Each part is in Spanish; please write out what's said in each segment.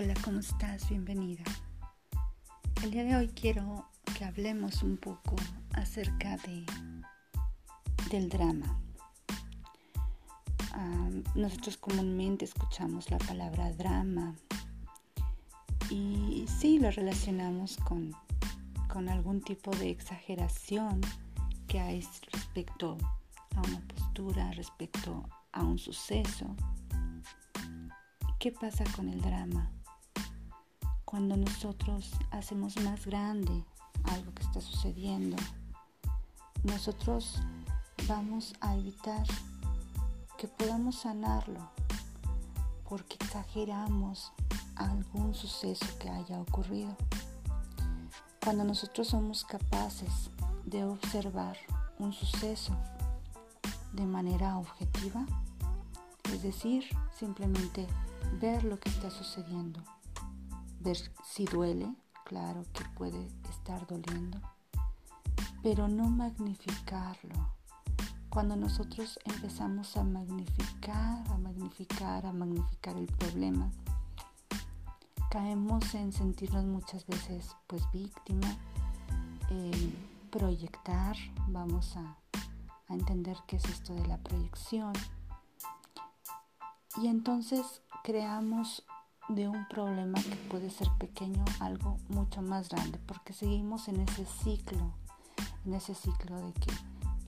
Hola, ¿cómo estás? Bienvenida. El día de hoy quiero que hablemos un poco acerca de, del drama. nosotros comúnmente escuchamos la palabra drama y sí lo relacionamos con, con algún tipo de exageración que hay respecto a una postura, respecto a un suceso. ¿Qué pasa con el drama? Cuando nosotros hacemos más grande algo que está sucediendo, nosotros vamos a evitar que podamos sanarlo porque exageramos algún suceso que haya ocurrido. Cuando nosotros somos capaces de observar un suceso de manera objetiva, es decir, simplemente ver lo que está sucediendo, si duele, claro que puede estar doliendo, pero no magnificarlo. Cuando nosotros empezamos a magnificar, a magnificar, a magnificar el problema, caemos en sentirnos muchas veces pues víctima, proyectar, vamos a, a entender qué es esto de la proyección. Y entonces creamos de un problema que puede ser pequeño algo mucho más grande, porque seguimos en ese ciclo, en ese ciclo de que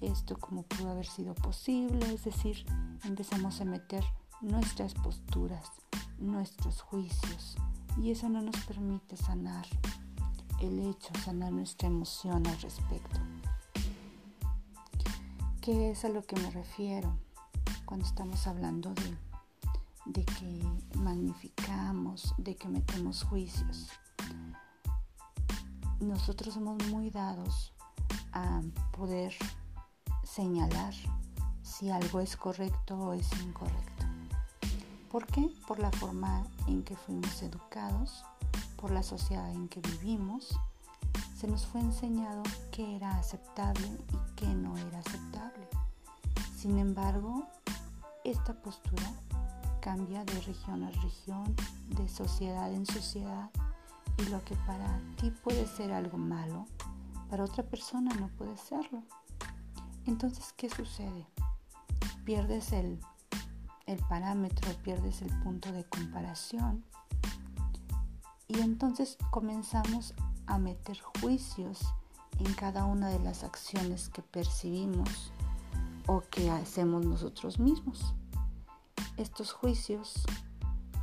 esto como pudo haber sido posible, es decir, empezamos a meter nuestras posturas, nuestros juicios, y eso no nos permite sanar el hecho, sanar nuestra emoción al respecto. ¿Qué es a lo que me refiero cuando estamos hablando de de que magnificamos, de que metemos juicios. Nosotros somos muy dados a poder señalar si algo es correcto o es incorrecto. ¿Por qué? Por la forma en que fuimos educados, por la sociedad en que vivimos. Se nos fue enseñado qué era aceptable y qué no era aceptable. Sin embargo, esta postura cambia de región a región, de sociedad en sociedad, y lo que para ti puede ser algo malo, para otra persona no puede serlo. Entonces, ¿qué sucede? Pierdes el, el parámetro, pierdes el punto de comparación y entonces comenzamos a meter juicios en cada una de las acciones que percibimos o que hacemos nosotros mismos. Estos juicios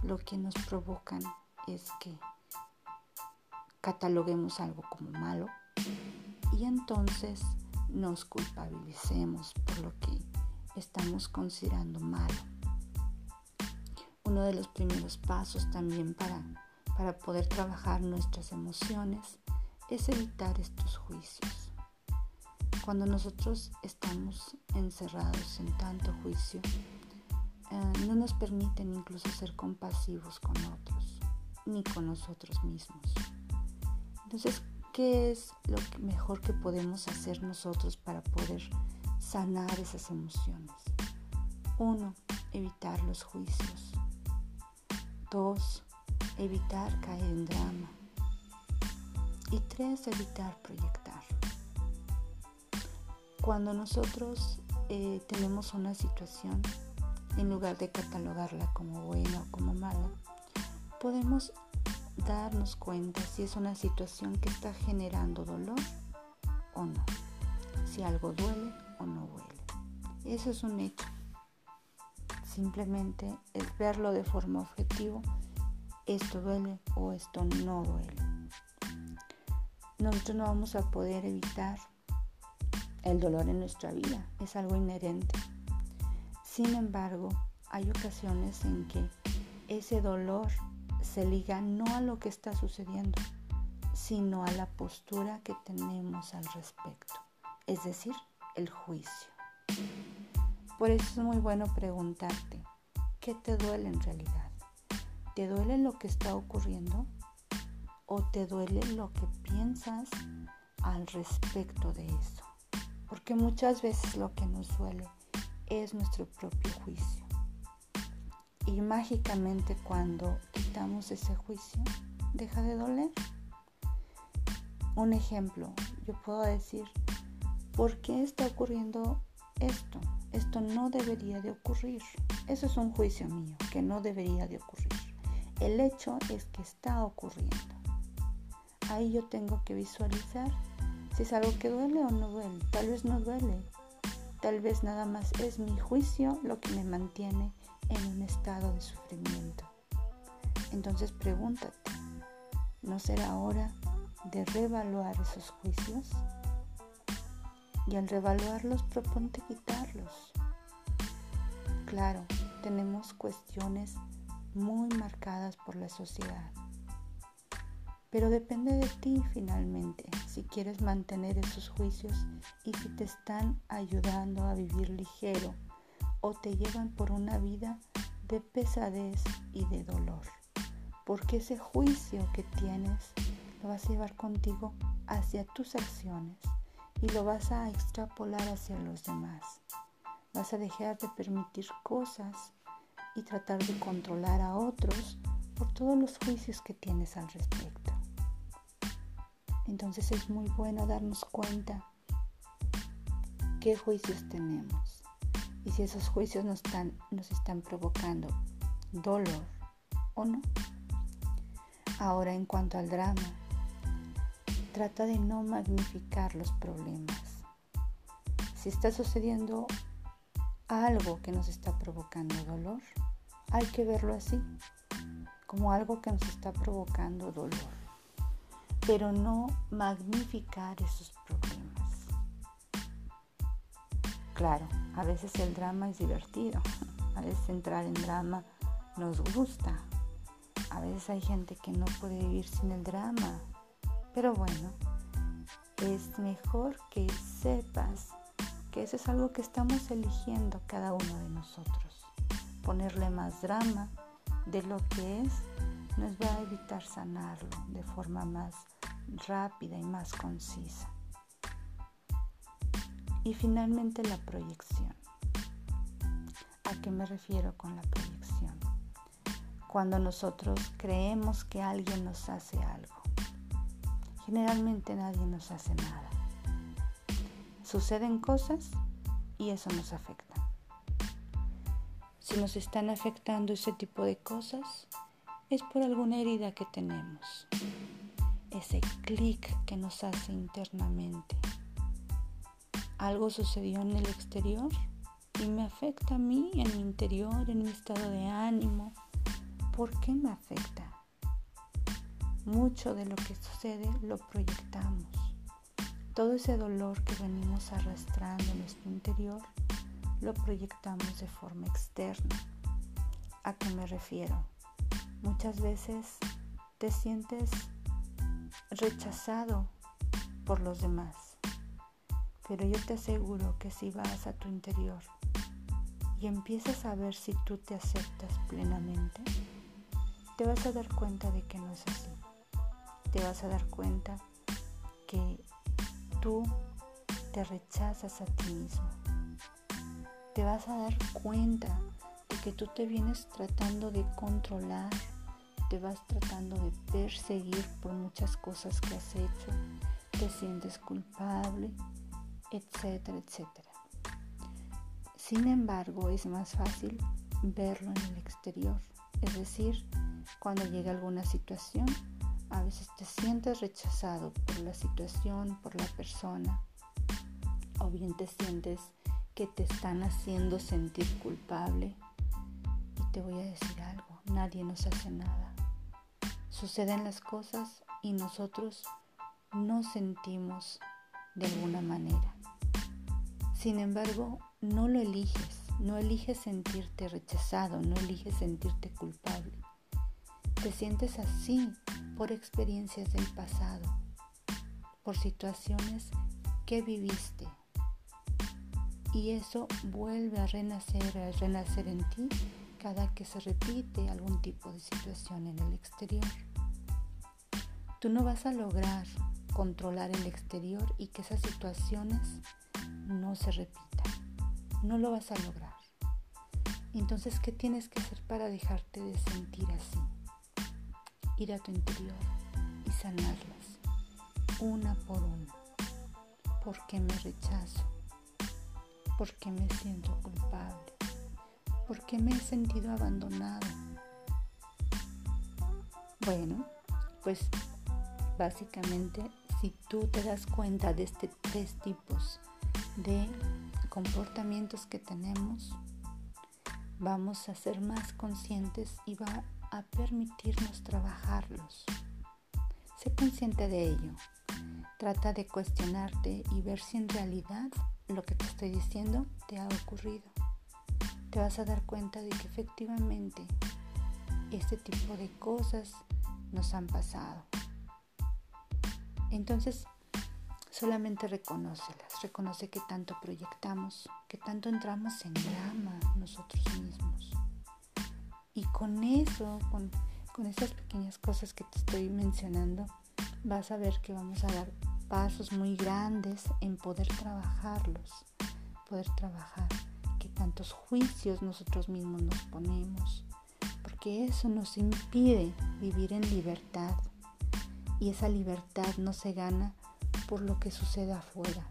lo que nos provocan es que cataloguemos algo como malo y entonces nos culpabilicemos por lo que estamos considerando malo. Uno de los primeros pasos también para, para poder trabajar nuestras emociones es evitar estos juicios. Cuando nosotros estamos encerrados en tanto juicio, eh, no nos permiten incluso ser compasivos con otros, ni con nosotros mismos. Entonces, ¿qué es lo mejor que podemos hacer nosotros para poder sanar esas emociones? Uno, evitar los juicios. Dos, evitar caer en drama. Y tres, evitar proyectar. Cuando nosotros eh, tenemos una situación en lugar de catalogarla como buena o como mala, podemos darnos cuenta si es una situación que está generando dolor o no, si algo duele o no duele. Eso es un hecho. Simplemente es verlo de forma objetiva, esto duele o esto no duele. Nosotros no vamos a poder evitar el dolor en nuestra vida, es algo inherente. Sin embargo, hay ocasiones en que ese dolor se liga no a lo que está sucediendo, sino a la postura que tenemos al respecto, es decir, el juicio. Por eso es muy bueno preguntarte, ¿qué te duele en realidad? ¿Te duele lo que está ocurriendo? ¿O te duele lo que piensas al respecto de eso? Porque muchas veces lo que nos duele es nuestro propio juicio. Y mágicamente cuando quitamos ese juicio, deja de doler. Un ejemplo, yo puedo decir, ¿por qué está ocurriendo esto? Esto no debería de ocurrir. Eso es un juicio mío, que no debería de ocurrir. El hecho es que está ocurriendo. Ahí yo tengo que visualizar si es algo que duele o no duele. Tal vez no duele. Tal vez nada más es mi juicio lo que me mantiene en un estado de sufrimiento. Entonces pregúntate, ¿no será hora de reevaluar esos juicios? Y al reevaluarlos proponte quitarlos. Claro, tenemos cuestiones muy marcadas por la sociedad. Pero depende de ti finalmente si quieres mantener esos juicios y si te están ayudando a vivir ligero o te llevan por una vida de pesadez y de dolor. Porque ese juicio que tienes lo vas a llevar contigo hacia tus acciones y lo vas a extrapolar hacia los demás. Vas a dejar de permitir cosas y tratar de controlar a otros por todos los juicios que tienes al respecto. Entonces es muy bueno darnos cuenta qué juicios tenemos y si esos juicios nos están, nos están provocando dolor o no. Ahora en cuanto al drama, trata de no magnificar los problemas. Si está sucediendo algo que nos está provocando dolor, hay que verlo así, como algo que nos está provocando dolor, pero no magnificar esos problemas. Claro, a veces el drama es divertido, a veces entrar en drama nos gusta, a veces hay gente que no puede vivir sin el drama, pero bueno, es mejor que sepas que eso es algo que estamos eligiendo cada uno de nosotros. Ponerle más drama de lo que es nos va a evitar sanarlo de forma más rápida y más concisa. Y finalmente la proyección. ¿A qué me refiero con la proyección? Cuando nosotros creemos que alguien nos hace algo Generalmente nadie nos hace nada. Suceden cosas y eso nos afecta. Si nos están afectando ese tipo de cosas, es por alguna herida que tenemos. Ese clic que nos hace internamente. Algo sucedió en el exterior y me afecta a mí en mi interior, en mi estado de ánimo. ¿Por qué me afecta? Mucho de lo que sucede lo proyectamos. Todo ese dolor que venimos arrastrando en nuestro interior lo proyectamos de forma externa. ¿A qué me refiero? Muchas veces te sientes rechazado por los demás, pero yo te aseguro que si vas a tu interior y empiezas a ver si tú te aceptas plenamente, te vas a dar cuenta de que no es así te vas a dar cuenta que tú te rechazas a ti mismo. Te vas a dar cuenta de que tú te vienes tratando de controlar, te vas tratando de perseguir por muchas cosas que has hecho, te sientes culpable, etcétera, etcétera. Sin embargo, es más fácil verlo en el exterior, es decir, cuando llega alguna situación a veces te sientes rechazado por la situación, por la persona, o bien te sientes que te están haciendo sentir culpable. Y te voy a decir algo, nadie nos hace nada. Suceden las cosas y nosotros no sentimos de alguna manera. Sin embargo, no lo eliges, no eliges sentirte rechazado, no eliges sentirte culpable. Te sientes así por experiencias del pasado, por situaciones que viviste. Y eso vuelve a renacer, a renacer en ti cada que se repite algún tipo de situación en el exterior. Tú no vas a lograr controlar el exterior y que esas situaciones no se repitan. No lo vas a lograr. Entonces, ¿qué tienes que hacer para dejarte de sentir así? Ir a tu interior y sanarlas, una por una. ¿Por qué me rechazo? ¿Por qué me siento culpable? ¿Por qué me he sentido abandonado? Bueno, pues básicamente si tú te das cuenta de estos tres tipos de comportamientos que tenemos, vamos a ser más conscientes y va a permitirnos trabajarlos. Sé consciente de ello. Trata de cuestionarte y ver si en realidad lo que te estoy diciendo te ha ocurrido. Te vas a dar cuenta de que efectivamente este tipo de cosas nos han pasado. Entonces, solamente reconócelas, reconoce que tanto proyectamos, que tanto entramos en drama nosotros mismos. Y con eso, con, con esas pequeñas cosas que te estoy mencionando, vas a ver que vamos a dar pasos muy grandes en poder trabajarlos, poder trabajar que tantos juicios nosotros mismos nos ponemos, porque eso nos impide vivir en libertad y esa libertad no se gana por lo que sucede afuera.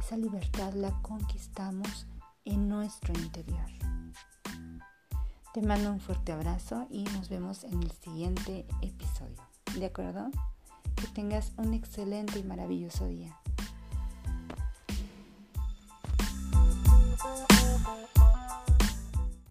Esa libertad la conquistamos en nuestro interior. Te mando un fuerte abrazo y nos vemos en el siguiente episodio. ¿De acuerdo? Que tengas un excelente y maravilloso día.